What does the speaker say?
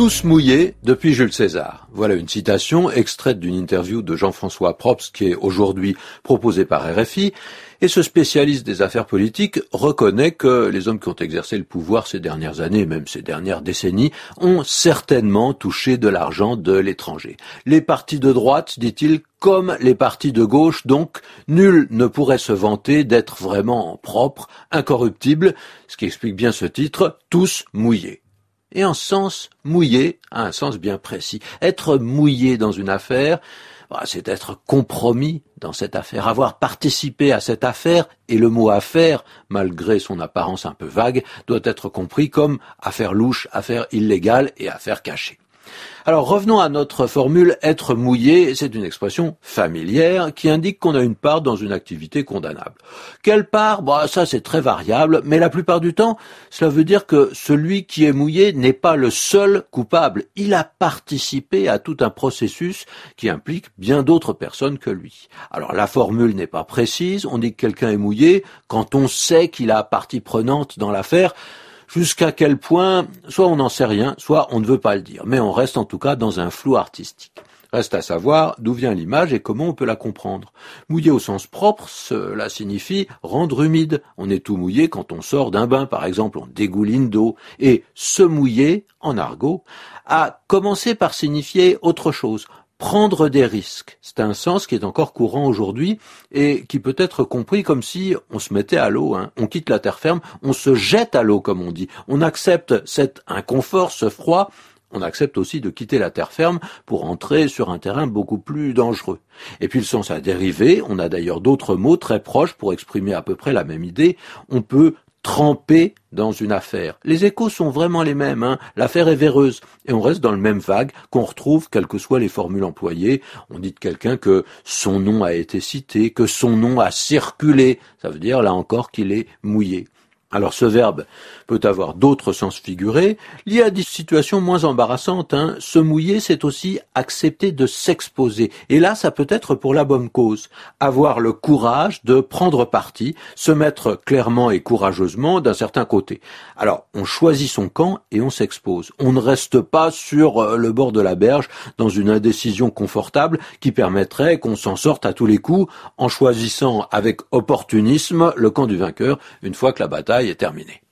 Tous mouillés depuis Jules César. Voilà une citation extraite d'une interview de Jean-François Probst qui est aujourd'hui proposée par RFI. Et ce spécialiste des affaires politiques reconnaît que les hommes qui ont exercé le pouvoir ces dernières années, même ces dernières décennies, ont certainement touché de l'argent de l'étranger. Les partis de droite, dit-il, comme les partis de gauche, donc nul ne pourrait se vanter d'être vraiment propre, incorruptible, ce qui explique bien ce titre, tous mouillés et en sens mouillé, à un sens bien précis. Être mouillé dans une affaire, bah, c'est être compromis dans cette affaire, avoir participé à cette affaire, et le mot affaire, malgré son apparence un peu vague, doit être compris comme affaire louche, affaire illégale et affaire cachée. Alors revenons à notre formule être mouillé, c'est une expression familière qui indique qu'on a une part dans une activité condamnable. Quelle part? Bah, Ça c'est très variable, mais la plupart du temps, cela veut dire que celui qui est mouillé n'est pas le seul coupable. Il a participé à tout un processus qui implique bien d'autres personnes que lui. Alors la formule n'est pas précise, on dit que quelqu'un est mouillé quand on sait qu'il a partie prenante dans l'affaire. Jusqu'à quel point, soit on n'en sait rien, soit on ne veut pas le dire. Mais on reste en tout cas dans un flou artistique. Reste à savoir d'où vient l'image et comment on peut la comprendre. Mouiller au sens propre, cela signifie rendre humide. On est tout mouillé quand on sort d'un bain, par exemple, on dégouline d'eau. Et se mouiller, en argot, a commencé par signifier autre chose prendre des risques. C'est un sens qui est encore courant aujourd'hui et qui peut être compris comme si on se mettait à l'eau, hein. on quitte la terre ferme, on se jette à l'eau comme on dit. On accepte cet inconfort, ce froid, on accepte aussi de quitter la terre ferme pour entrer sur un terrain beaucoup plus dangereux. Et puis le sens a dérivé, on a d'ailleurs d'autres mots très proches pour exprimer à peu près la même idée. On peut trempé dans une affaire. Les échos sont vraiment les mêmes. Hein. L'affaire est véreuse et on reste dans le même vague qu'on retrouve quelles que soient les formules employées. On dit de quelqu'un que son nom a été cité, que son nom a circulé. Ça veut dire là encore qu'il est mouillé. Alors ce verbe peut avoir d'autres sens figurés, liés à des situations moins embarrassantes. Hein. Se mouiller, c'est aussi accepter de s'exposer. Et là, ça peut être pour la bonne cause. Avoir le courage de prendre parti, se mettre clairement et courageusement d'un certain côté. Alors, on choisit son camp et on s'expose. On ne reste pas sur euh, le bord de la berge dans une indécision confortable qui permettrait qu'on s'en sorte à tous les coups en choisissant avec opportunisme le camp du vainqueur une fois que la est terminée.